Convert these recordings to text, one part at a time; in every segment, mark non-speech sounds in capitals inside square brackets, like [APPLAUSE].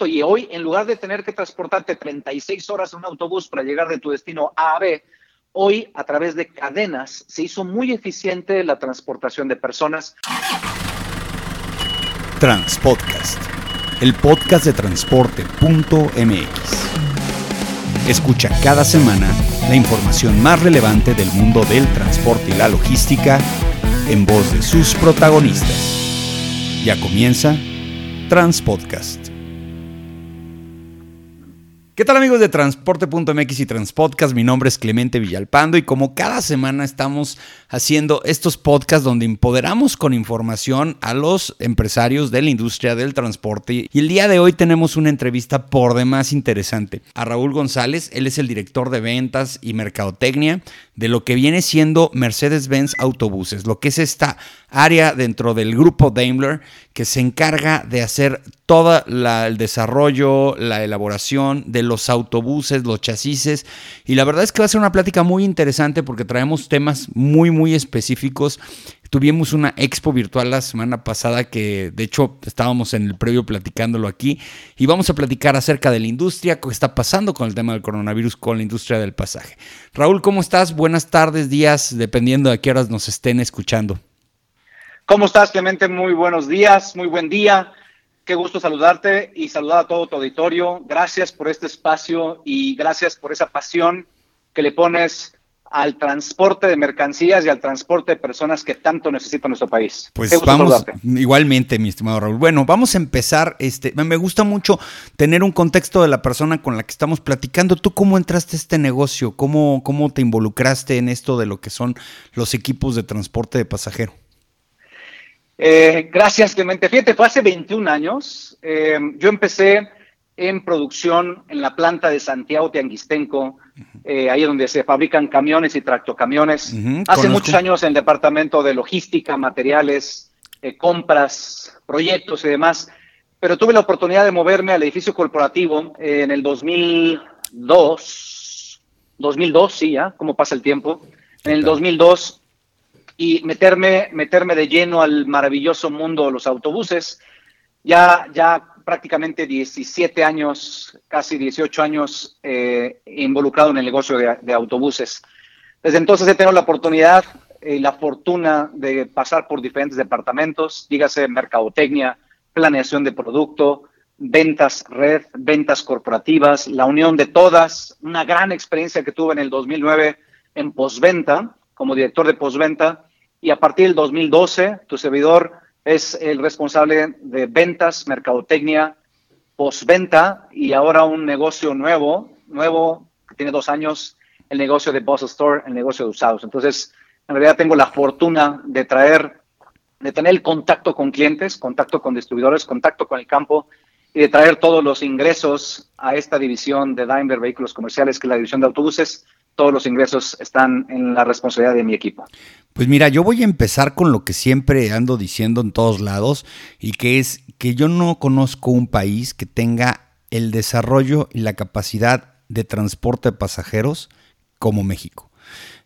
Y hoy, en lugar de tener que transportarte 36 horas en un autobús para llegar de tu destino A a B, hoy a través de cadenas se hizo muy eficiente la transportación de personas. Transpodcast, el podcast de transporte.mx. Escucha cada semana la información más relevante del mundo del transporte y la logística en voz de sus protagonistas. Ya comienza Transpodcast. ¿Qué tal amigos de Transporte.mx y Transpodcast? Mi nombre es Clemente Villalpando y como cada semana estamos haciendo estos podcasts donde empoderamos con información a los empresarios de la industria del transporte. Y el día de hoy tenemos una entrevista por demás interesante a Raúl González. Él es el director de ventas y mercadotecnia de lo que viene siendo Mercedes-Benz Autobuses, lo que es esta área dentro del grupo Daimler que se encarga de hacer todo el desarrollo, la elaboración de los autobuses, los chasis. Y la verdad es que va a ser una plática muy interesante porque traemos temas muy, muy específicos. Tuvimos una expo virtual la semana pasada que de hecho estábamos en el previo platicándolo aquí y vamos a platicar acerca de la industria, qué está pasando con el tema del coronavirus con la industria del pasaje. Raúl, ¿cómo estás? Buenas tardes, días, dependiendo de qué horas nos estén escuchando. ¿Cómo estás, Clemente? Muy buenos días, muy buen día. Qué gusto saludarte y saludar a todo tu auditorio. Gracias por este espacio y gracias por esa pasión que le pones al transporte de mercancías y al transporte de personas que tanto necesita nuestro país. Pues vamos, igualmente, mi estimado Raúl. Bueno, vamos a empezar. Este, me gusta mucho tener un contexto de la persona con la que estamos platicando. ¿Tú cómo entraste a este negocio? ¿Cómo, cómo te involucraste en esto de lo que son los equipos de transporte de pasajero? Eh, gracias, Clemente. Fíjate, fue hace 21 años. Eh, yo empecé en producción en la planta de Santiago Tianguistenco, eh, ahí donde se fabrican camiones y tractocamiones. hace muchos años en el departamento de logística, materiales, compras, proyectos y demás. Pero tuve la oportunidad de moverme al edificio corporativo en el 2002. 2002, sí, ya, cómo pasa el tiempo. En el 2002 y meterme, meterme de lleno al maravilloso mundo de los autobuses. Ya, ya prácticamente 17 años, casi 18 años eh, involucrado en el negocio de, autobuses. Desde entonces he tenido la oportunidad y la fortuna de pasar por diferentes departamentos, dígase mercadotecnia, planeación de producto, ventas red, ventas corporativas, la unión de todas, una gran experiencia que tuve en el 2009 en postventa, como director de postventa y a partir del 2012 tu servidor es el responsable de ventas, mercadotecnia, postventa y ahora un negocio nuevo, nuevo que tiene dos años, el negocio de Boss Store, el negocio de usados. Entonces, en realidad tengo la fortuna de traer, de tener el contacto con clientes, contacto con distribuidores, contacto con el campo y de traer todos los ingresos a esta división de Daimler Vehículos Comerciales, que es la división de autobuses, todos los ingresos están en la responsabilidad de mi equipo. Pues mira, yo voy a empezar con lo que siempre ando diciendo en todos lados y que es que yo no conozco un país que tenga el desarrollo y la capacidad de transporte de pasajeros como México.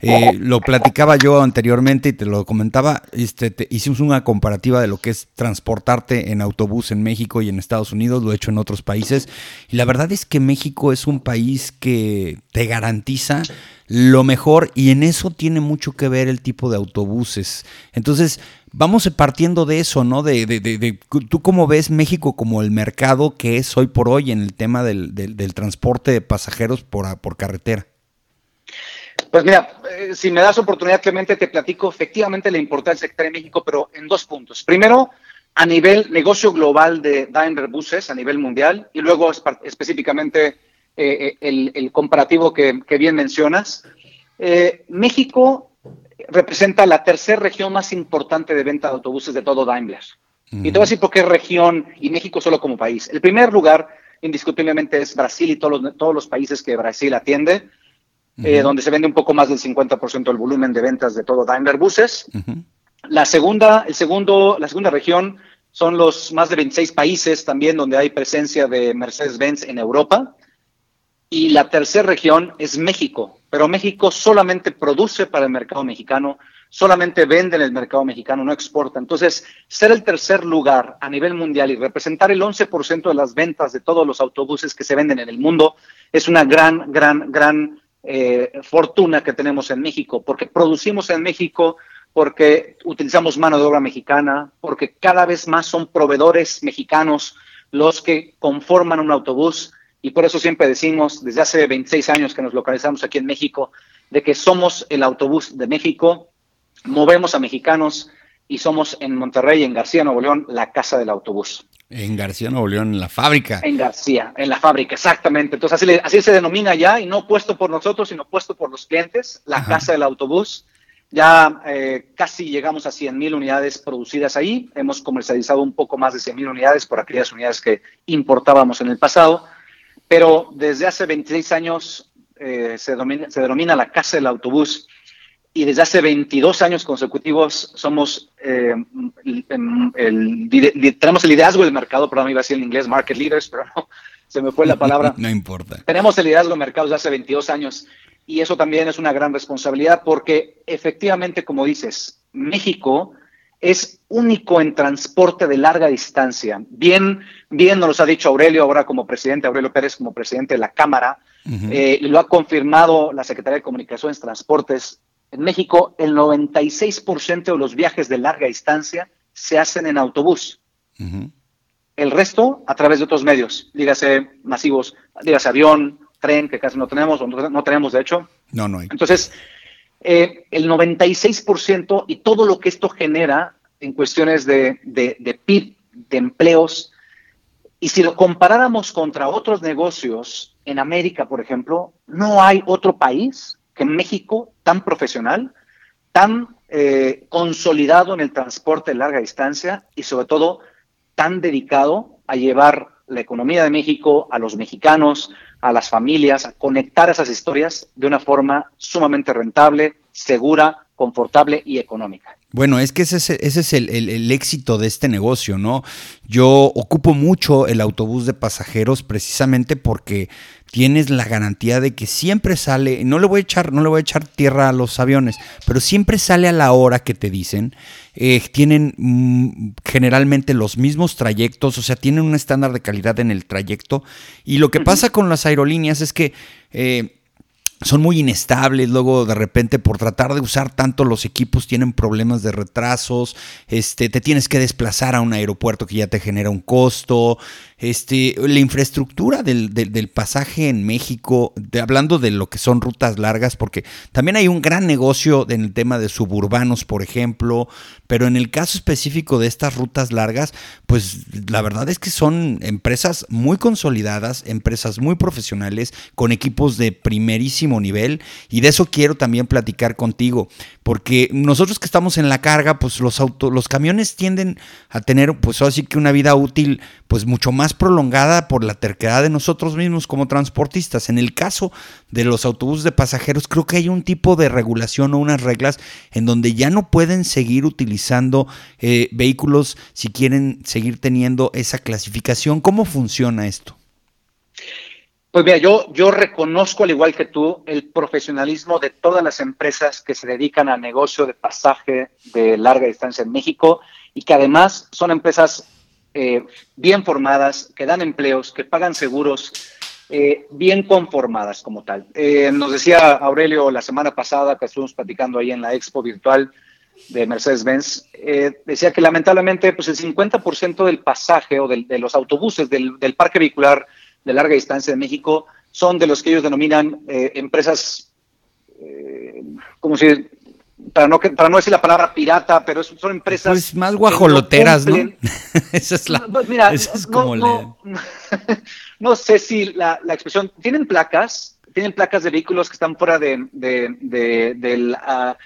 Eh, lo platicaba yo anteriormente y te lo comentaba, este, hicimos una comparativa de lo que es transportarte en autobús en México y en Estados Unidos, lo he hecho en otros países, y la verdad es que México es un país que te garantiza lo mejor y en eso tiene mucho que ver el tipo de autobuses. Entonces, vamos partiendo de eso, ¿no? De, de, de, tú cómo ves México como el mercado que es hoy por hoy en el tema del, del transporte de pasajeros por, por carretera. Pues mira, eh, si me das oportunidad, Clemente, te platico efectivamente la importancia sector en México, pero en dos puntos. Primero, a nivel negocio global de Daimler Buses, a nivel mundial, y luego específicamente eh, eh, el, comparativo que, bien mencionas. México representa la tercera región más importante de venta de autobuses de todo Daimler. Y te voy a decir por qué región y México solo como país. El primer lugar, indiscutiblemente, es Brasil y todos los, todos los países que Brasil atiende. Eh, donde se vende un poco más del 50% del volumen de ventas de todo Daimler Buses. La segunda, el segundo, la segunda región son los más de 26 países también donde hay presencia de Mercedes-Benz en Europa. Y la tercera región es México, pero México solamente produce para el mercado mexicano, solamente vende en el mercado mexicano, no exporta. Entonces, ser el tercer lugar a nivel mundial y representar el 11% de las ventas de todos los autobuses que se venden en el mundo es una gran, gran, gran eh, fortuna que tenemos en México, porque producimos en México, porque utilizamos mano de obra mexicana, porque cada vez más son proveedores mexicanos los que conforman un autobús. Y por eso siempre decimos, desde hace 26 años que nos localizamos aquí en México, de que somos el autobús de México movemos a mexicanos y somos en Monterrey, en García, Nuevo León, la casa del autobús. En García, Nuevo León, en la fábrica. En García, en la fábrica, exactamente. Entonces así, así se denomina ya, y no puesto por nosotros, sino puesto por los clientes, la casa del autobús. Ya eh, casi llegamos a 100 mil unidades producidas ahí. Hemos comercializado un poco más de 100 mil unidades por aquellas unidades que importábamos en el pasado. Pero desde hace 26 años eh, se, se denomina la casa del autobús y desde hace 22 años consecutivos somos eh, el, tenemos el liderazgo del mercado, perdón, iba a decir en inglés market leaders, pero no, se me fue la palabra. [LAUGHS] no importa. Tenemos el liderazgo del mercado desde hace 22 años y eso también es una gran responsabilidad porque efectivamente, como dices, México es único en transporte de larga distancia. Bien, bien nos lo ha dicho Aurelio ahora como presidente, Aurelio Pérez como presidente de la Cámara, eh, lo ha confirmado la Secretaría de Comunicaciones, Transportes en México, el 96% de los viajes de larga distancia se hacen en autobús. El resto a través de otros medios, dígase masivos, dígase avión, tren, que casi no tenemos, o no, tenemos de hecho. No, no hay. Entonces, eh, el 96% y todo lo que esto genera en cuestiones de, de, de PIB, de empleos, y si lo comparáramos contra otros negocios en América, por ejemplo, no hay otro país que México, tan profesional, tan eh, consolidado en el transporte de larga distancia y sobre todo tan dedicado a llevar la economía de México a los mexicanos, a las familias, a conectar esas historias de una forma sumamente rentable, segura, confortable y económica. Bueno, es que ese, es el, éxito de este negocio, ¿no? Yo ocupo mucho el autobús de pasajeros precisamente porque tienes la garantía de que siempre sale, no le voy a echar, no le voy a echar tierra a los aviones, pero siempre sale a la hora que te dicen. Eh, tienen mm, generalmente los mismos trayectos, o sea, tienen un estándar de calidad en el trayecto. Y lo que pasa con las aerolíneas es que eh, son muy inestables, luego de repente por tratar de usar tanto los equipos tienen problemas de retrasos, este, te tienes que desplazar a un aeropuerto que ya te genera un costo, este, la infraestructura del, pasaje en México, hablando de lo que son rutas largas, porque también hay un gran negocio en el tema de suburbanos, por ejemplo, pero en el caso específico de estas rutas largas, pues la verdad es que son empresas muy consolidadas, empresas muy profesionales, con equipos de primerísimo nivel, y de eso quiero también platicar contigo, porque nosotros que estamos en la carga, pues los autos, los camiones tienden a tener, pues así que una vida útil, pues mucho más prolongada por la terquedad de nosotros mismos como transportistas. En el caso de los autobuses de pasajeros, creo que hay un tipo de regulación o unas reglas en donde ya no pueden seguir utilizando eh, vehículos si quieren seguir teniendo esa clasificación. ¿Cómo funciona esto? Pues mira, yo, yo reconozco, al igual que tú, el profesionalismo de todas las empresas que se dedican al negocio de pasaje de larga distancia en México y que además son empresas eh, bien formadas, que dan empleos, que pagan seguros, eh, bien conformadas como tal. Eh, nos decía Aurelio la semana pasada que estuvimos platicando ahí en la expo virtual de Mercedes-Benz, decía que lamentablemente pues el 50% del pasaje o de los autobuses del, del, parque vehicular de larga distancia de México son de los que ellos denominan empresas, como si para no, para no decir la palabra pirata, pero son empresas. Pues más guajoloteras, ¿no? [LAUGHS] esa es la. Pues mira, es como no, [LAUGHS] no, sé si la, la, expresión. Tienen placas, tienen placas de vehículos que están fuera de, de, de, la,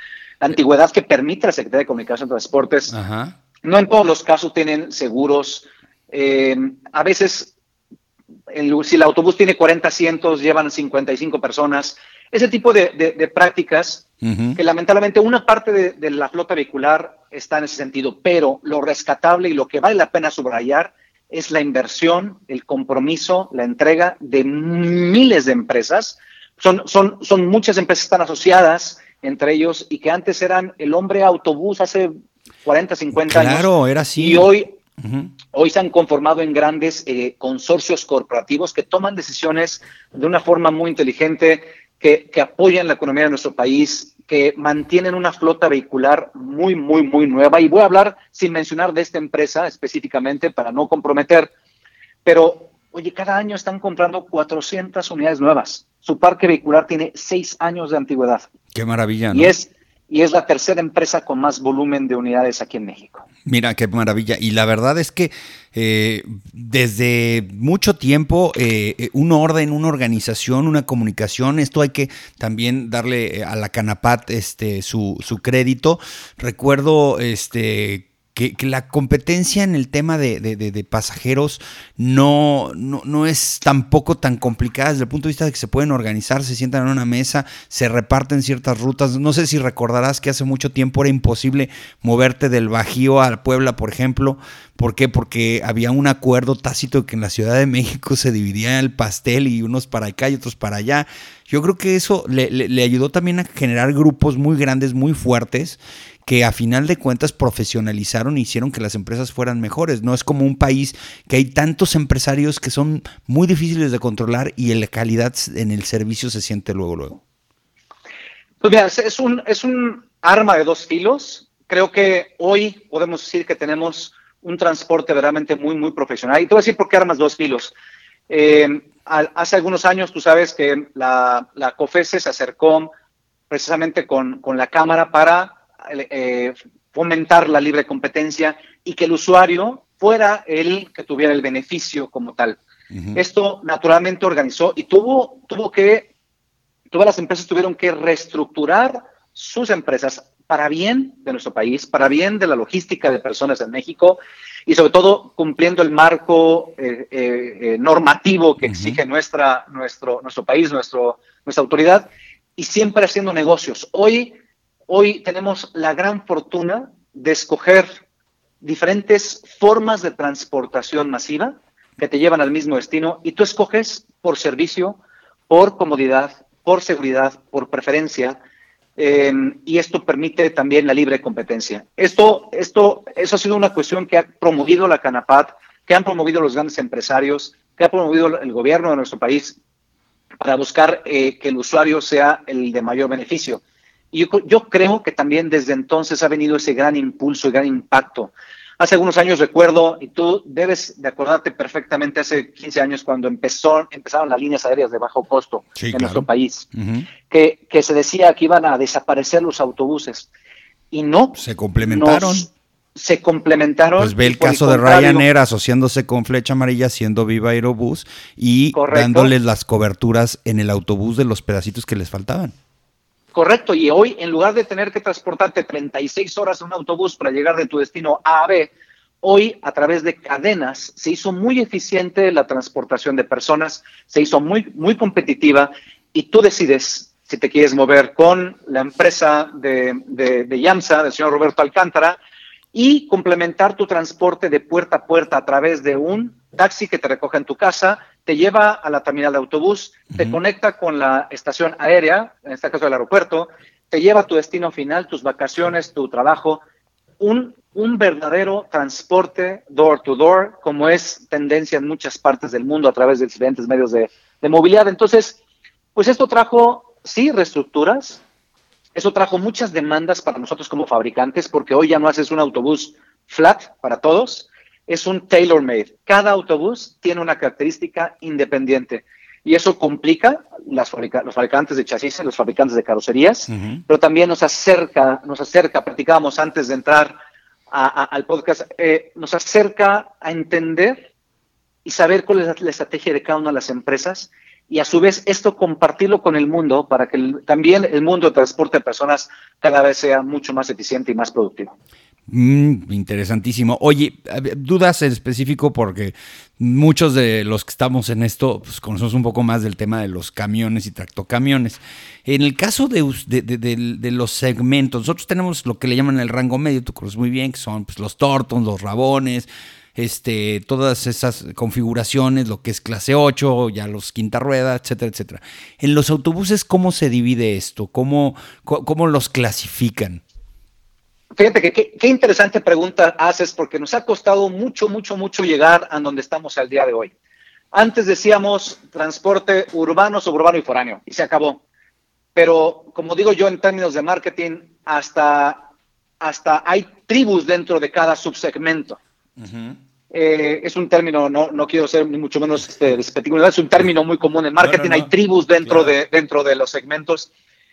antigüedad que permite la Secretaría de Comunicación y Transportes. Ajá. No en todos los casos tienen seguros. Eh, a veces, si el autobús tiene 40 asientos, llevan 55 personas. Ese tipo de prácticas que lamentablemente una parte de, la flota vehicular está en ese sentido, pero lo rescatable y lo que vale la pena subrayar es la inversión, el compromiso, la entrega de miles de empresas. Son, son, son muchas empresas que están asociadas entre ellos y que antes eran el hombre autobús hace 40, 50 años. Claro, era así. Y hoy, hoy se han conformado en grandes eh, consorcios corporativos que toman decisiones de una forma muy inteligente, que, que apoyan la economía de nuestro país, que mantienen una flota vehicular muy, muy, muy nueva. Y voy a hablar sin mencionar de esta empresa específicamente para no comprometer, pero oye, cada año están comprando 400 unidades nuevas. Su parque vehicular tiene seis años de antigüedad. Qué maravilla. ¿no? Y es y es la tercera empresa con más volumen de unidades aquí en México. Mira, qué maravilla. Y la verdad es que eh, desde mucho tiempo eh, un orden, una organización, una comunicación, esto hay que también darle eh, a la Canapat este, su, su crédito. Recuerdo este que, la competencia en el tema de, pasajeros no, no, es tampoco tan complicada desde el punto de vista de que se pueden organizar, se sientan en una mesa, se reparten ciertas rutas. No sé si recordarás que hace mucho tiempo era imposible moverte del Bajío a Puebla, por ejemplo. ¿Por qué? Porque había un acuerdo tácito que en la Ciudad de México se dividía el pastel y unos para acá y otros para allá. Yo creo que eso le ayudó también a generar grupos muy grandes, muy fuertes que a final de cuentas profesionalizaron e hicieron que las empresas fueran mejores. No es como un país que hay tantos empresarios que son muy difíciles de controlar y la calidad en el servicio se siente luego, luego. Pues mira, es un, es un arma de dos filos. Creo que hoy podemos decir que tenemos un transporte verdaderamente muy, muy profesional. Y te voy a decir por qué armas dos filos. Eh, hace algunos años, tú sabes que la, la se acercó precisamente con, con la Cámara para eh, fomentar la libre competencia y que el usuario fuera el que tuviera el beneficio como tal. Esto naturalmente organizó y tuvo, tuvo que, todas las empresas tuvieron que reestructurar sus empresas para bien de nuestro país, para bien de la logística de personas en México y sobre todo cumpliendo el marco eh, eh, normativo que exige nuestra, nuestro, nuestro país, nuestro, nuestra autoridad y siempre haciendo negocios. Hoy Hoy tenemos la gran fortuna de escoger diferentes formas de transportación masiva que te llevan al mismo destino y tú escoges por servicio, por comodidad, por seguridad, por preferencia, em, y esto permite también la libre competencia. Esto, esto, eso ha sido una cuestión que ha promovido la Canapat, que han promovido los grandes empresarios, que ha promovido el gobierno de nuestro país para buscar eh, que el usuario sea el de mayor beneficio. Y yo, creo que también desde entonces ha venido ese gran impulso y gran impacto. Hace algunos años recuerdo, y tú debes de acordarte perfectamente, hace 15 años cuando empezó, empezaron las líneas aéreas de bajo costo en nuestro país, que, que, se decía que iban a desaparecer los autobuses. Y no. Se complementaron. se complementaron. Pues ve el caso de Ryanair asociándose con Flecha Amarilla, siendo Viva Aerobús y dándoles las coberturas en el autobús de los pedacitos que les faltaban. Correcto, y hoy en lugar de tener que transportarte 36 horas en un autobús para llegar de tu destino A a B, hoy a través de cadenas se hizo muy eficiente la transportación de personas, se hizo muy, muy competitiva y tú decides si te quieres mover con la empresa de, de, de YAMSA, del señor Roberto Alcántara, y complementar tu transporte de puerta a puerta a través de un taxi que te recoge en tu casa, te lleva a la terminal de autobús, te conecta con la estación aérea, en este caso el aeropuerto, te lleva a tu destino final, tus vacaciones, tu trabajo, un, un verdadero transporte door to door, como es tendencia en muchas partes del mundo a través de diferentes medios de, de movilidad. Entonces, pues esto trajo, sí, reestructuras, eso trajo muchas demandas para nosotros como fabricantes, porque hoy ya no haces un autobús flat para todos, es un tailor-made. Cada autobús tiene una característica independiente y eso complica las los fabricantes de chasis, los fabricantes de carrocerías, pero también nos acerca, nos acerca, platicábamos antes de entrar al podcast, eh, nos acerca a entender y saber cuál es la estrategia de cada una de las empresas y a su vez esto compartirlo con el mundo para que también el mundo de transporte de personas cada vez sea mucho más eficiente y más productivo. Mm, interesantísimo. Oye, dudas en específico porque muchos de los que estamos en esto pues, conocemos un poco más del tema de los camiones y tractocamiones. En el caso de, de, los segmentos, nosotros tenemos lo que le llaman el rango medio, tú conoces muy bien, que son pues, los Tortons, los Rabones, este, todas esas configuraciones, lo que es clase 8, ya los quinta rueda, etcétera, etcétera. En los autobuses, ¿cómo se divide esto? ¿Cómo, cómo los clasifican? Fíjate que qué interesante pregunta haces porque nos ha costado mucho, mucho, mucho llegar a donde estamos al día de hoy. Antes decíamos transporte urbano, suburbano y foráneo y se acabó. Pero como digo yo en términos de marketing, hasta, hasta hay tribus dentro de cada subsegmento. Eh, es un término, no, no quiero ser ni mucho menos este, es un término muy común en marketing, hay tribus dentro, de, dentro de los segmentos.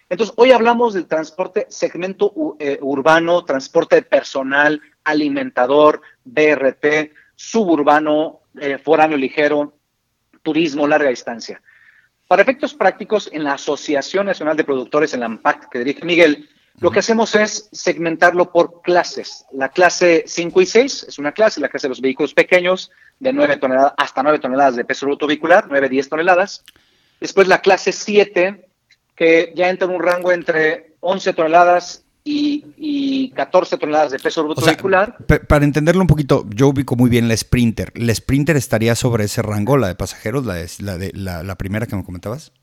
Entonces, hoy hablamos del transporte segmento eh, urbano, transporte personal, alimentador, BRT, suburbano, eh, foráneo ligero, turismo, larga distancia. Para efectos prácticos, en la Asociación Nacional de Productores, en la AMPAC, que dirige Miguel, lo que hacemos es segmentarlo por clases. La clase 5 y 6 es una clase, la clase de los vehículos pequeños, de 9 toneladas hasta 9 toneladas de peso bruto vehicular, 9, 10 toneladas. Después la clase 7, que ya entra en un rango entre 11 toneladas y, 14 toneladas de peso bruto vehicular. Para entenderlo un poquito, yo ubico muy bien la Sprinter. ¿La Sprinter estaría sobre ese rango, la de pasajeros, la, la, de, la, primera que me comentabas?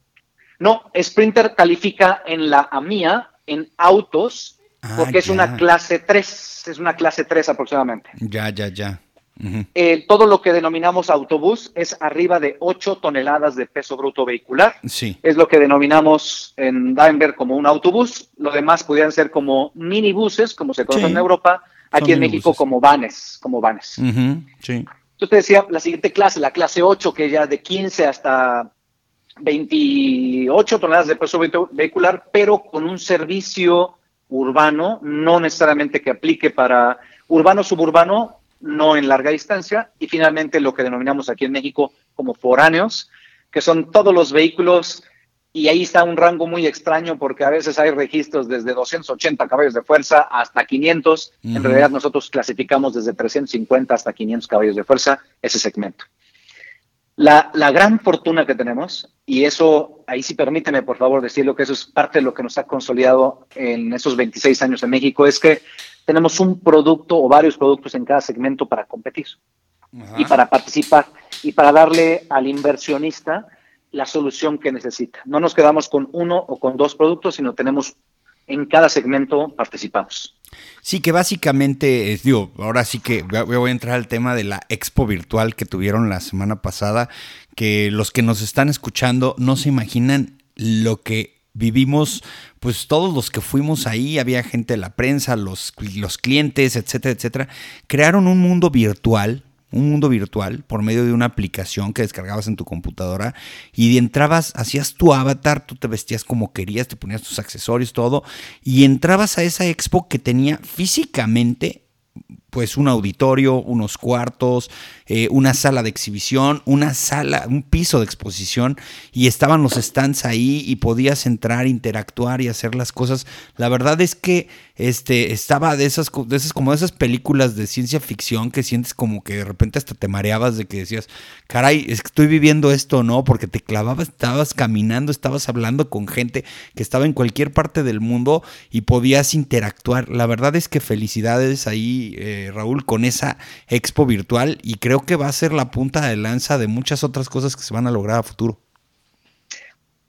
No, Sprinter califica en la AMIA en autos ah, porque es una clase 3, es una clase 3 aproximadamente. Ya, ya, ya. Eh, todo lo que denominamos autobús es arriba de 8 toneladas de peso bruto vehicular. Sí. Es lo que denominamos en Daimler como un autobús. Lo demás podrían ser como minibuses, como se conoce en Europa. Aquí en México como vanes, como vanes. Sí. Entonces te decía, la siguiente clase, la clase 8, que ya de 15 hasta 28 toneladas de peso vehicular, pero con un servicio urbano, no necesariamente que aplique para urbano, suburbano, no en larga distancia, y finalmente lo que denominamos aquí en México como foráneos, que son todos los vehículos, y ahí está un rango muy extraño porque a veces hay registros desde 280 caballos de fuerza hasta 500, en realidad nosotros clasificamos desde 350 hasta 500 caballos de fuerza ese segmento. La, la, gran fortuna que tenemos, y eso, ahí sí permíteme por favor decirlo, que eso es parte de lo que nos ha consolidado en esos 26 años en México, es que tenemos un producto o varios productos en cada segmento para competir y para participar y para darle al inversionista la solución que necesita. No nos quedamos con uno o con dos productos, sino tenemos en cada segmento participamos. Sí, que básicamente, digo, ahora sí que voy a entrar al tema de la expo virtual que tuvieron la semana pasada, que los que nos están escuchando no se imaginan lo que vivimos, pues todos los que fuimos ahí, había gente de la prensa, los, los clientes, etcétera, etcétera, crearon un mundo virtual, un mundo virtual por medio de una aplicación que descargabas en tu computadora y entrabas, hacías tu avatar, tú te vestías como querías, te ponías tus accesorios, todo, y entrabas a esa expo que tenía físicamente pues un auditorio, unos cuartos, eh, una sala de exhibición, una sala, un piso de exposición y estaban los stands ahí y podías entrar, interactuar y hacer las cosas. La verdad es que este, estaba de esas, de esas, como de esas películas de ciencia ficción que sientes como que de repente hasta te mareabas de que decías, caray, es que estoy viviendo esto, ¿no? Porque te clavabas, estabas caminando, estabas hablando con gente que estaba en cualquier parte del mundo y podías interactuar. La verdad es que felicidades ahí. Raúl, con esa expo virtual y creo que va a ser la punta de lanza de muchas otras cosas que se van a lograr a futuro.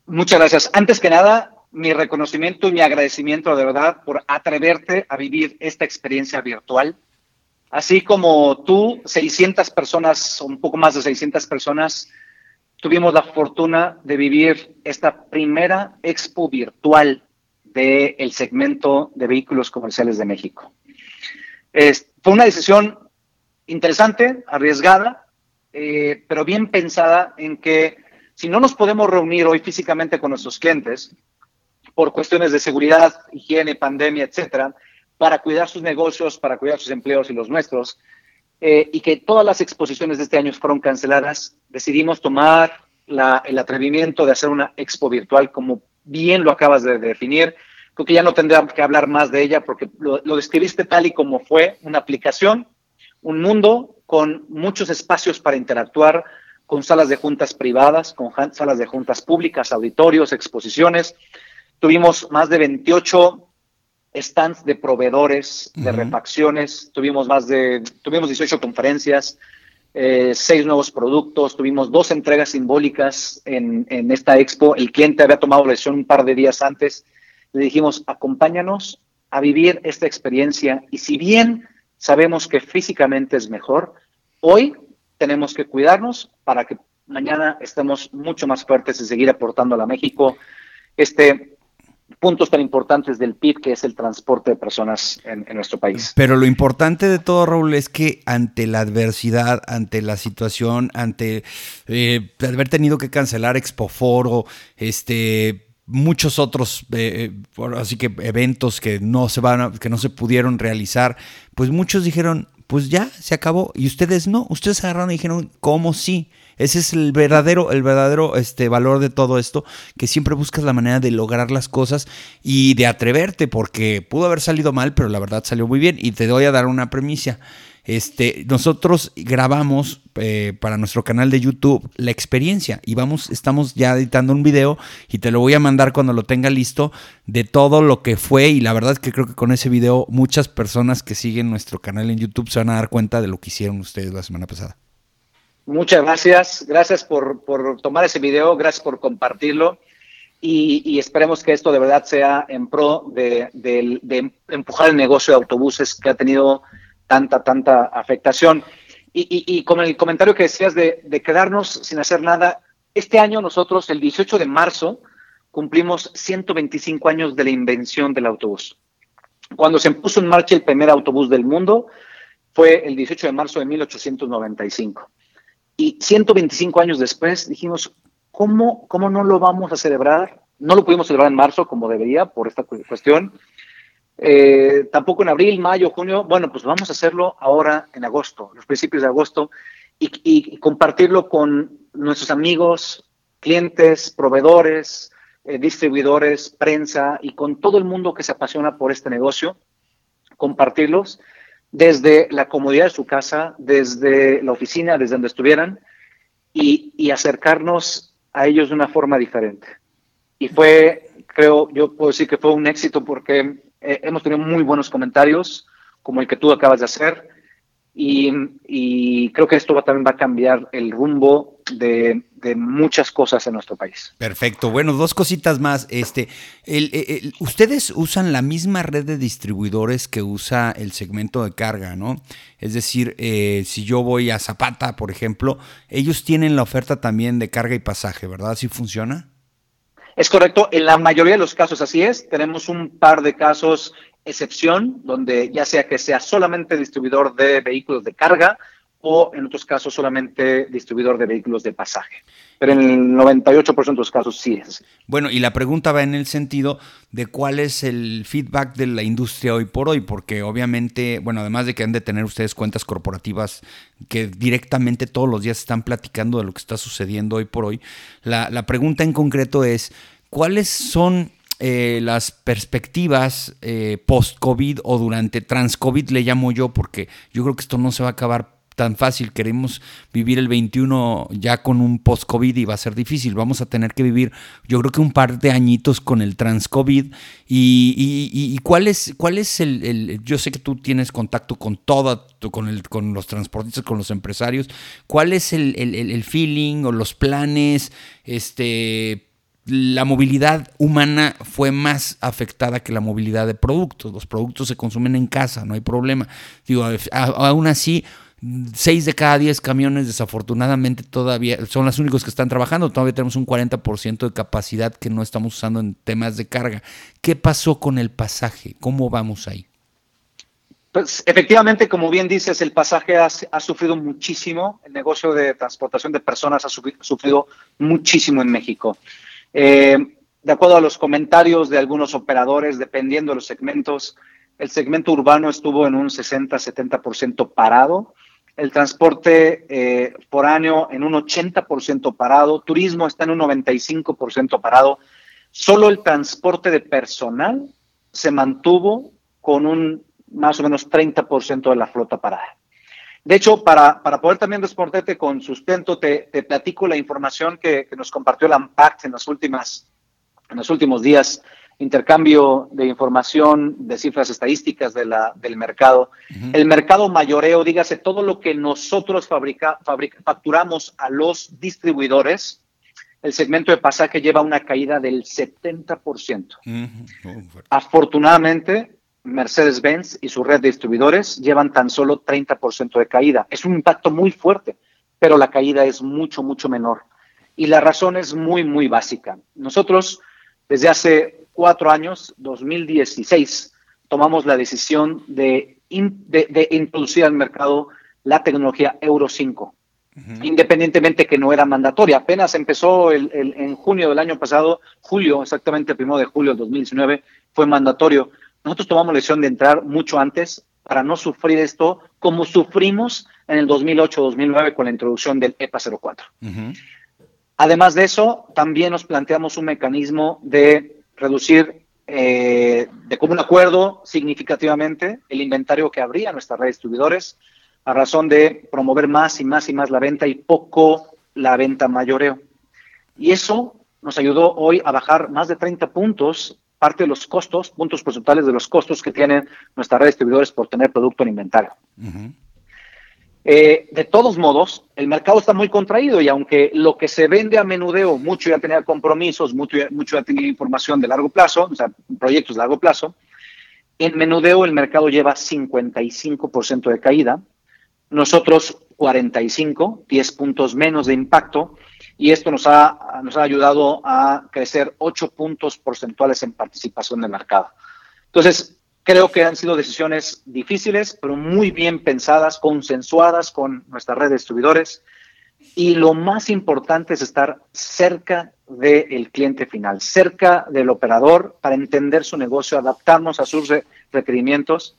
Muchas gracias. Antes que nada, mi reconocimiento y mi agradecimiento de verdad por atreverte a vivir esta experiencia virtual. Así como tú, 600 personas, un poco más de 600 personas, tuvimos la fortuna de vivir esta primera expo virtual del segmento de vehículos comerciales de México fue una decisión interesante, arriesgada, eh, pero bien pensada en que si no nos podemos reunir hoy físicamente con nuestros clientes por cuestiones de seguridad, higiene, pandemia, etcétera, para cuidar sus negocios, para cuidar sus empleos y los nuestros, eh, y que todas las exposiciones de este año fueron canceladas, decidimos tomar el atrevimiento de hacer una expo virtual, como bien lo acabas de definir, Creo que ya no tendríamos que hablar más de ella porque lo, describiste tal y como fue, una aplicación, un mundo con muchos espacios para interactuar, con salas de juntas privadas, con salas de juntas públicas, auditorios, exposiciones. Tuvimos más de 28 stands de proveedores, de refacciones, tuvimos más de, tuvimos 18 conferencias, eh, seis nuevos productos, tuvimos dos entregas simbólicas en, en esta expo, el cliente había tomado la decisión un par de días antes, le dijimos, acompáñanos a vivir esta experiencia y si bien sabemos que físicamente es mejor, hoy tenemos que cuidarnos para que mañana estemos mucho más fuertes y seguir aportando a México este puntos tan importantes del PIB que es el transporte de personas en, nuestro país. Pero lo importante de todo, Raúl, es que ante la adversidad, ante la situación, ante eh, haber tenido que cancelar Expoforo, este muchos otros eh, eh, así que eventos que no se van que no se pudieron realizar, pues muchos dijeron, pues ya se acabó y ustedes no, ustedes agarraron y dijeron, ¿cómo sí? Ese es el verdadero, el verdadero este, valor de todo esto, que siempre buscas la manera de lograr las cosas y de atreverte, porque pudo haber salido mal, pero la verdad salió muy bien. Y te doy a dar una premisa. Este, nosotros grabamos eh, para nuestro canal de YouTube la experiencia y vamos, estamos ya editando un video y te lo voy a mandar cuando lo tenga listo de todo lo que fue y la verdad es que creo que con ese video muchas personas que siguen nuestro canal en YouTube se van a dar cuenta de lo que hicieron ustedes la semana pasada. Muchas gracias, gracias por, tomar ese video, gracias por compartirlo y, esperemos que esto de verdad sea en pro de, empujar el negocio de autobuses que ha tenido tanta, tanta afectación. Y, y, con el comentario que decías de, de quedarnos sin hacer nada, este año nosotros, el 18 de marzo, cumplimos 125 años de la invención del autobús. Cuando se puso en marcha el primer autobús del mundo, fue el 18 de marzo de 1895. Y 125 años después dijimos, ¿cómo, ¿cómo no lo vamos a celebrar? No lo pudimos celebrar en marzo como debería por esta cuestión. Eh, tampoco en abril, mayo, junio. Bueno, pues vamos a hacerlo ahora en agosto, los principios de agosto, y, compartirlo con nuestros amigos, clientes, proveedores, eh, distribuidores, prensa y con todo el mundo que se apasiona por este negocio, compartirlos desde la comodidad de su casa, desde la oficina, desde donde estuvieran, y, acercarnos a ellos de una forma diferente. Y fue, creo, yo puedo decir que fue un éxito porque eh, hemos tenido muy buenos comentarios, como el que tú acabas de hacer, y, creo que esto también va a cambiar el rumbo de, muchas cosas en nuestro país. Perfecto. Bueno, dos cositas más. Este, ustedes usan la misma red de distribuidores que usa el segmento de carga, ¿no? Es decir, eh, si yo voy a Zapata, por ejemplo, ellos tienen la oferta también de carga y pasaje, ¿verdad? ¿Así funciona? Es correcto, en la mayoría de los casos así es. Tenemos un par de casos excepción, donde ya sea que sea solamente distribuidor de vehículos de carga o en otros casos solamente distribuidor de vehículos de pasaje. Pero en el 98% de los casos sí es. Bueno, y la pregunta va en el sentido de cuál es el feedback de la industria hoy por hoy, porque obviamente, bueno, además de que han de tener ustedes cuentas corporativas que directamente todos los días están platicando de lo que está sucediendo hoy por hoy, la, la pregunta en concreto es, ¿cuáles son eh, las perspectivas eh, post-COVID o durante trans-COVID le llamo yo, porque yo creo que esto no se va a acabar tan fácil. Queremos vivir el 21 ya con un post-COVID y va a ser difícil. Vamos a tener que vivir, yo creo que un par de añitos con el trans-COVID. Y, cuál es, cuál es el, Yo sé que tú tienes contacto con todo, con, el, con los transportistas, con los empresarios. ¿Cuál es el, el feeling o los planes? Este la movilidad humana fue más afectada que la movilidad de productos. Los productos se consumen en casa, no hay problema. Digo, aún así, seis de cada diez camiones desafortunadamente todavía son los únicos que están trabajando. Todavía tenemos un 40% de capacidad que no estamos usando en temas de carga. ¿Qué pasó con el pasaje? ¿Cómo vamos ahí? Pues efectivamente, como bien dices, el pasaje ha, sufrido muchísimo. El negocio de transportación de personas ha sufrido muchísimo en México. Eh, de acuerdo a los comentarios de algunos operadores, dependiendo de los segmentos, el segmento urbano estuvo en un 60-70% parado, el transporte eh, foráneo en un 80% parado, turismo está en un 95% parado, solo el transporte de personal se mantuvo con un más o menos 30% de la flota parada. De hecho, para, para poder también responderte con sustento, te, te platico la información que, nos compartió la AMPACT en, las en los últimos días. Intercambio de información, de cifras estadísticas de la, del mercado. El mercado mayoreo, dígase, todo lo que nosotros fabrica, facturamos a los distribuidores, el segmento de pasaje lleva una caída del 70%. Afortunadamente, Mercedes-Benz y su red de distribuidores llevan tan solo 30% de caída. Es un impacto muy fuerte, pero la caída es mucho, mucho menor. Y la razón es muy, muy básica. Nosotros, desde hace cuatro años, 2016, tomamos la decisión de, de, introducir al mercado la tecnología Euro 5, independientemente que no era mandatoria. Apenas empezó el, en junio del año pasado, julio, exactamente el primero de julio del 2019, fue mandatorio. Nosotros tomamos la decisión de entrar mucho antes para no sufrir esto como sufrimos en el 2008-2009 con la introducción del EPA 04. Además de eso, también nos planteamos un mecanismo de reducir eh, de común acuerdo significativamente el inventario que habría en nuestra red distribuidores a razón de promover más y más y más la venta y poco la venta mayoreo. Y eso nos ayudó hoy a bajar más de 30 puntos parte de los costos, puntos porcentuales de los costos que tienen nuestra red de distribuidores por tener producto en inventario. Eh, de todos modos, el mercado está muy contraído y aunque lo que se vende a menudeo, mucho ya tenía compromisos, mucho, mucho ya tenía información de largo plazo, o sea, proyectos de largo plazo, en menudeo el mercado lleva 55% de caída, nosotros 45, 10 puntos menos de impacto, y esto nos ha, nos ha ayudado a crecer 8 puntos porcentuales en participación del mercado. Entonces, Creo que han sido decisiones difíciles, pero muy bien pensadas, consensuadas con nuestra red de distribuidores. Y lo más importante es estar cerca del cliente final, cerca del operador para entender su negocio, adaptarnos a sus requerimientos.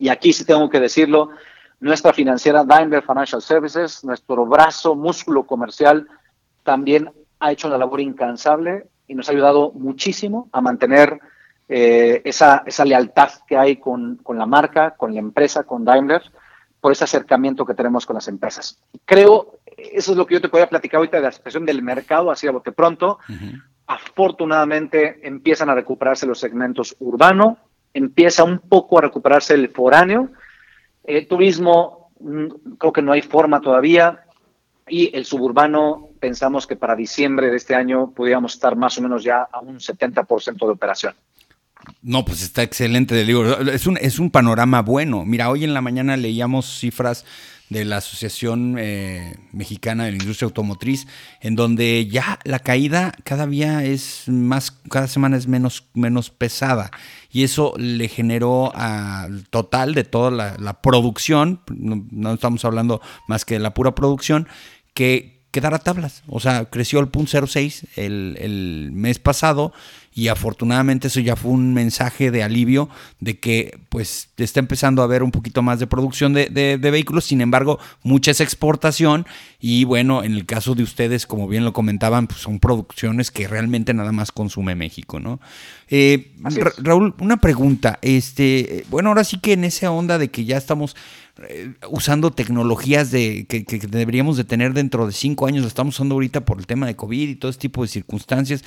Y aquí sí tengo que decirlo, nuestra financiera Daimler Financial Services, nuestro brazo, músculo comercial, también ha hecho una labor incansable y nos ha ayudado muchísimo a mantener eh, esa, esa, lealtad que hay con, con, la marca, con la empresa, con Daimler, por ese acercamiento que tenemos con las empresas. Creo, eso es lo que yo te podía platicar ahorita de la situación del mercado, así a bote pronto. Afortunadamente empiezan a recuperarse los segmentos urbano, empieza un poco a recuperarse el foráneo. El turismo, mm, creo que no hay forma todavía. Y el suburbano, pensamos que para diciembre de este año podríamos estar más o menos ya a un 70% de operación. No, pues está excelente del libro. Es un, es un panorama bueno. Mira, hoy en la mañana leíamos cifras de la Asociación eh, Mexicana de la Industria Automotriz, en donde ya la caída cada día es más, cada semana es menos, menos pesada. Y eso le generó al total de toda la, producción, no, estamos hablando más que de la pura producción, que quedara tablas. O sea, creció el punto 06 el, el mes pasado y afortunadamente eso ya fue un mensaje de alivio de que pues está empezando a haber un poquito más de producción de, vehículos, sin embargo mucha es exportación y bueno, en el caso de ustedes, como bien lo comentaban, pues son producciones que realmente nada más consume México, ¿no? Eh, Raúl, una pregunta, este, bueno, ahora sí que en esa onda de que ya estamos eh, usando tecnologías de, que, deberíamos de tener dentro de cinco años, lo estamos usando ahorita por el tema de COVID y todo este tipo de circunstancias.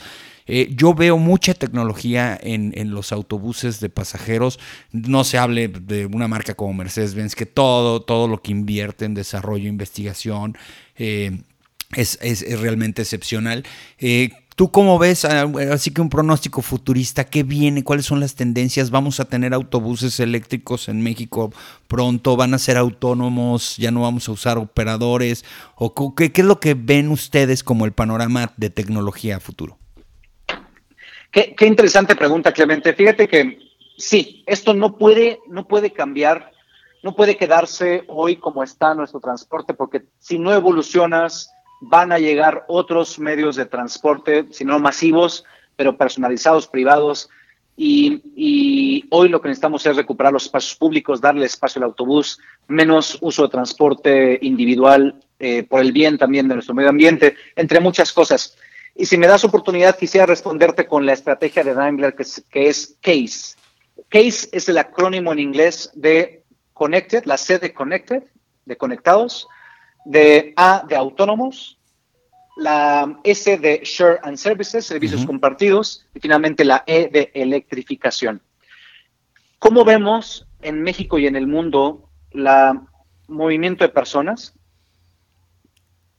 Eh, yo veo mucha tecnología en, los autobuses de pasajeros. No se hable de una marca como Mercedes-Benz, que todo, todo lo que invierte en desarrollo, investigación, eh, es, realmente excepcional. ¿Tú cómo ves? Ah, así que un pronóstico futurista, ¿qué viene? ¿Cuáles son las tendencias? ¿Vamos a tener autobuses eléctricos en México pronto? ¿Van a ser autónomos? ¿Ya no vamos a usar operadores? ¿O qué, qué es lo que ven ustedes como el panorama de tecnología futuro? Qué, interesante pregunta, Clemente. Fíjate que sí, esto no puede, no puede cambiar, no puede quedarse hoy como está nuestro transporte, porque si no evolucionas, van a llegar otros medios de transporte, si no masivos, pero personalizados, privados. Y, hoy lo que necesitamos es recuperar los espacios públicos, darle espacio al autobús, menos uso de transporte individual eh, por el bien también de nuestro medio ambiente, entre muchas cosas. Y si me das oportunidad, quisiera responderte con la estrategia de Daimler, que es, CASE. CASE es el acrónimo en inglés de Connected, la C de Connected, de conectados, de A de autónomos, la S de Share and Services, servicios compartidos, y finalmente la E de electrificación. ¿Cómo vemos en México y en el mundo la movimiento de personas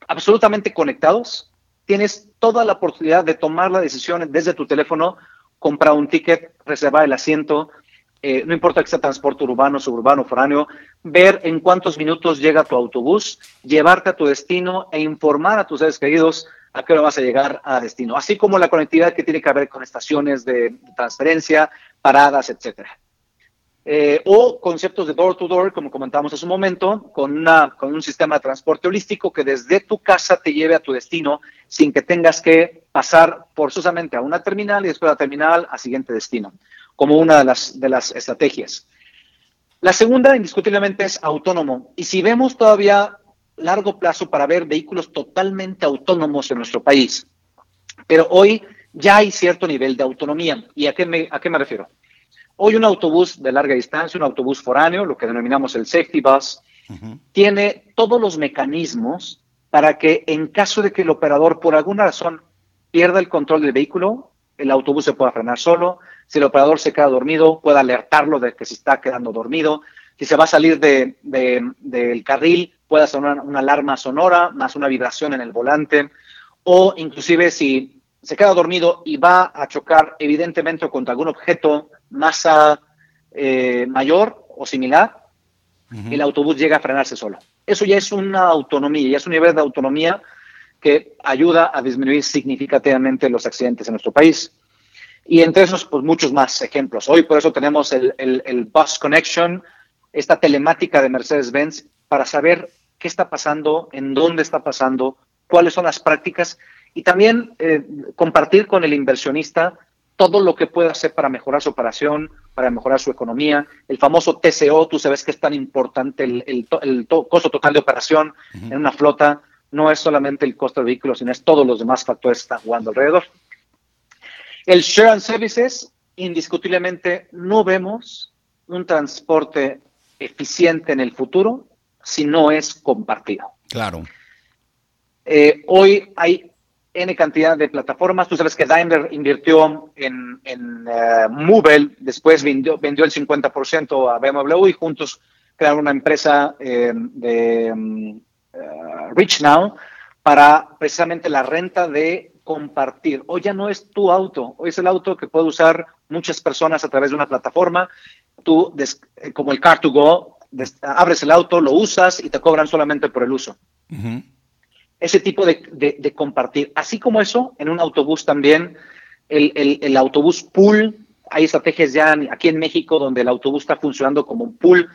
absolutamente conectados? Tienes toda la oportunidad de tomar la decisión desde tu teléfono, comprar un ticket, reservar el asiento, eh, no importa que sea transporte urbano, suburbano, foráneo, ver en cuántos minutos llega tu autobús, llevarte a tu destino e informar a tus seres queridos a qué hora vas a llegar a destino, así como la conectividad que tiene que haber con estaciones de transferencia, paradas, etcétera. Eh, o conceptos de door to door, como comentábamos hace un momento, con, una, con un sistema de transporte holístico que desde tu casa te lleve a tu destino sin que tengas que pasar forzosamente a una terminal y después a la terminal a siguiente destino como una de las, de las estrategias. La segunda, indiscutiblemente, es autónomo. Y si vemos todavía largo plazo para ver vehículos totalmente autónomos en nuestro país, pero hoy ya hay cierto nivel de autonomía. ¿Y a qué me, a qué me refiero? Hoy un autobús de larga distancia, un autobús foráneo, lo que denominamos el safety bus, tiene todos los mecanismos para que en caso de que el operador por alguna razón pierda el control del vehículo, el autobús se pueda frenar solo, si el operador se queda dormido, pueda alertarlo de que se está quedando dormido, si se va a salir de, del carril, pueda sonar una alarma sonora más una vibración en el volante, o inclusive si se queda dormido y va a chocar evidentemente contra algún objeto masa eh, mayor o similar, el autobús llega a frenarse solo. Eso ya es una autonomía, ya es un nivel de autonomía que ayuda a disminuir significativamente los accidentes en nuestro país. Y entre esos, pues muchos más ejemplos. Hoy por eso tenemos el, el, Bus Connection, esta telemática de Mercedes-Benz, para saber qué está pasando, en dónde está pasando, cuáles son las prácticas y también eh, compartir con el inversionista todo lo que puede hacer para mejorar su operación, para mejorar su economía. El famoso TCO, tú sabes que es tan importante el, el, costo total de operación en una flota no es solamente el costo del vehículo, sino es todos los demás factores que están jugando alrededor. El share and services, indiscutiblemente, no vemos un transporte eficiente en el futuro si no es compartido. Claro. Eh, hoy hay N cantidad de plataformas. Tú sabes que Daimler invirtió en, en uh, después vendió, vendió el 50% a BMW y juntos crearon una empresa eh, de mm, uh, Rich Now para precisamente la renta de compartir. Hoy ya no es tu auto, hoy es el auto que puede usar muchas personas a través de una plataforma. Tú, eh, como el Car2Go, abres el auto, lo usas y te cobran solamente por el uso. Ese tipo de, compartir. Así como eso, en un autobús también, el, autobús pool, hay estrategias ya aquí en México donde el autobús está funcionando como un pool.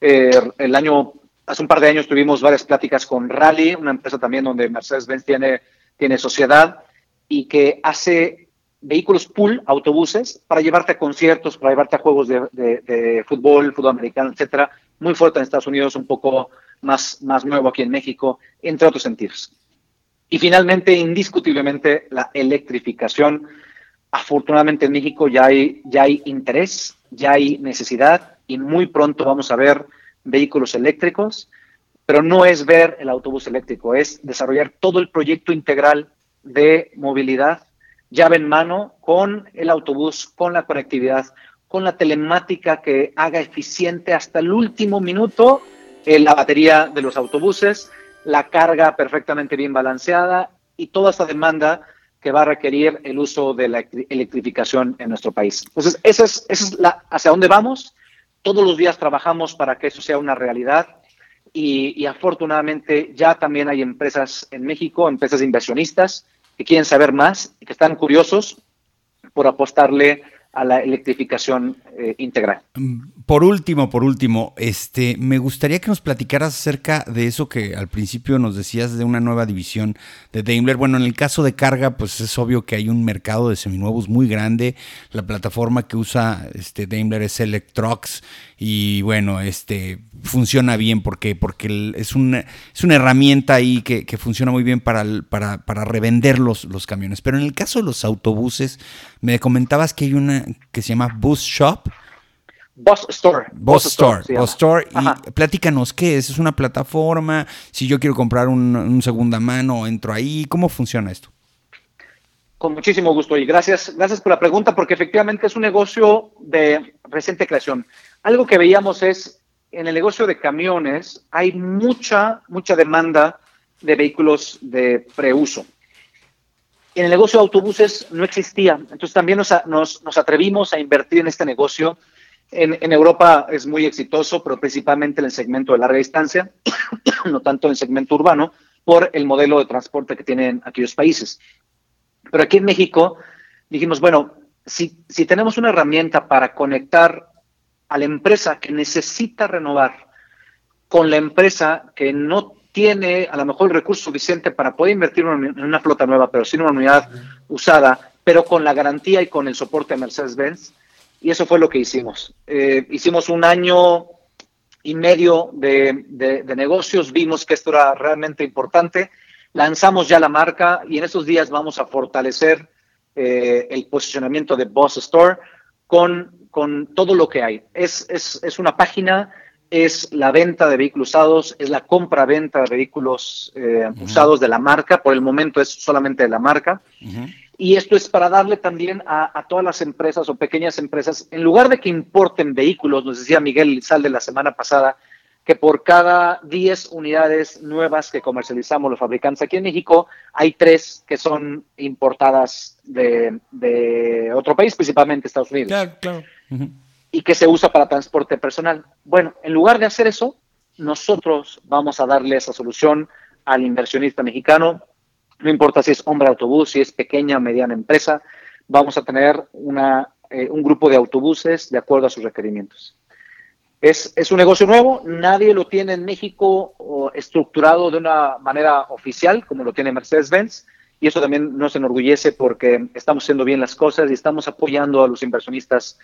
Eh, el año hace un par de años tuvimos varias pláticas con Rally, una empresa también donde Mercedes-Benz tiene, tiene sociedad y que hace vehículos pool, autobuses, para llevarte a conciertos, para llevarte a juegos de, fútbol, fútbol americano, etcétera, muy fuerte en Estados Unidos, un poco más, más nuevo aquí en México, entre otros sentidos. Y finalmente, indiscutiblemente, la electrificación. Afortunadamente en México ya hay, ya hay interés, ya hay necesidad y muy pronto vamos a ver vehículos eléctricos, pero no es ver el autobús eléctrico, es desarrollar todo el proyecto integral de movilidad, llave en mano, con el autobús, con la conectividad, con la telemática que haga eficiente hasta el último minuto eh, la batería de los autobuses, la carga perfectamente bien balanceada y toda esta demanda que va a requerir el uso de la electrificación en nuestro país. Entonces, esa es, esa es la, hacia dónde vamos todos los días trabajamos para que eso sea una realidad y, afortunadamente ya también hay empresas en México, empresas inversionistas que quieren saber más y que están curiosos por apostarle a la electrificación eh, integral. Mm, por último, por último, este, me gustaría que nos platicaras acerca de eso que al principio nos decías de una nueva división de Daimler. Bueno, en el caso de carga, pues es obvio que hay un mercado de seminuevos muy grande. La plataforma que usa este Daimler es Electrox y bueno, este funciona bien porque, porque es, una, es una herramienta ahí que, funciona muy bien para, para, para revender los, los camiones. Pero en el caso de los autobuses, me comentabas que hay una que se llama Bus Shop Boss Store. Boss, Store. Boss Store. Y platícanos, ¿qué es? ¿Es una plataforma? Si yo quiero comprar un, un segunda mano, entro ahí. ¿Cómo funciona esto? Con muchísimo gusto y gracias, gracias por la pregunta porque efectivamente es un negocio de reciente creación. Algo que veíamos es en el negocio de camiones hay mucha, mucha demanda de vehículos de preuso. En el negocio de autobuses no existía, entonces también nos, nos, atrevimos a invertir en este negocio. En, Europa es muy exitoso, pero principalmente en el segmento de larga distancia, [COUGHS] no tanto en el segmento urbano, por el modelo de transporte que tienen aquellos países. Pero aquí en México dijimos, bueno, si, si tenemos una herramienta para conectar a la empresa que necesita renovar con la empresa que no tiene a lo mejor el recurso suficiente para poder invertir en una flota nueva, pero sin una unidad usada, pero con la garantía y con el soporte de Mercedes-Benz. Y eso fue lo que hicimos. Eh, hicimos un año y medio de, de, negocios, vimos que esto era realmente importante, lanzamos ya la marca y en esos días vamos a fortalecer eh, el posicionamiento de Boss Store con, con todo lo que hay. Es, es, es una página es la venta de vehículos usados, es la compra-venta de vehículos eh, usados de la marca, por el momento es solamente de la marca. Y esto es para darle también a, todas las empresas o pequeñas empresas, en lugar de que importen vehículos, nos decía Miguel Salde la semana pasada, que por cada 10 unidades nuevas que comercializamos los fabricantes aquí en México, hay tres que son importadas de, otro país, principalmente Estados Unidos. Claro, claro y que se usa para transporte personal. Bueno, en lugar de hacer eso, nosotros vamos a darle esa solución al inversionista mexicano. No importa si es hombre de autobús, si es pequeña o mediana empresa, vamos a tener una, eh, un grupo de autobuses de acuerdo a sus requerimientos. Es, es, un negocio nuevo, nadie lo tiene en México estructurado de una manera oficial como lo tiene Mercedes-Benz y eso también nos enorgullece porque estamos haciendo bien las cosas y estamos apoyando a los inversionistas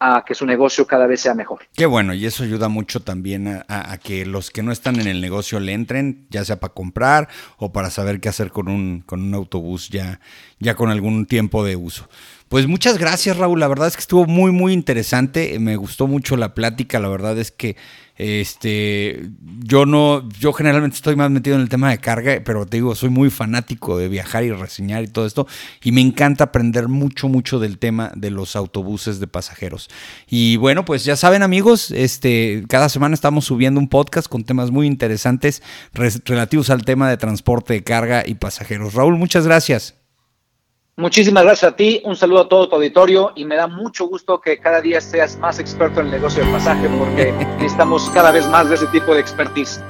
a que su negocio cada vez sea mejor. Qué bueno, y eso ayuda mucho también a, que los que no están en el negocio le entren, ya sea para comprar o para saber qué hacer con un, con un autobús ya, ya con algún tiempo de uso. Pues muchas gracias, Raúl. La verdad es que estuvo muy, muy interesante. Me gustó mucho la plática. La verdad es que este, yo no, yo generalmente estoy más metido en el tema de carga, pero te digo, soy muy fanático de viajar y reseñar y todo esto. Y me encanta aprender mucho, mucho del tema de los autobuses de pasajeros. Y bueno, pues ya saben, amigos, este, cada semana estamos subiendo un podcast con temas muy interesantes relativos al tema de transporte de carga y pasajeros. Raúl, muchas gracias. Muchísimas gracias a ti, un saludo a todo tu auditorio y me da mucho gusto que cada día seas más experto en el negocio del pasaje porque [LAUGHS] necesitamos cada vez más de ese tipo de expertise.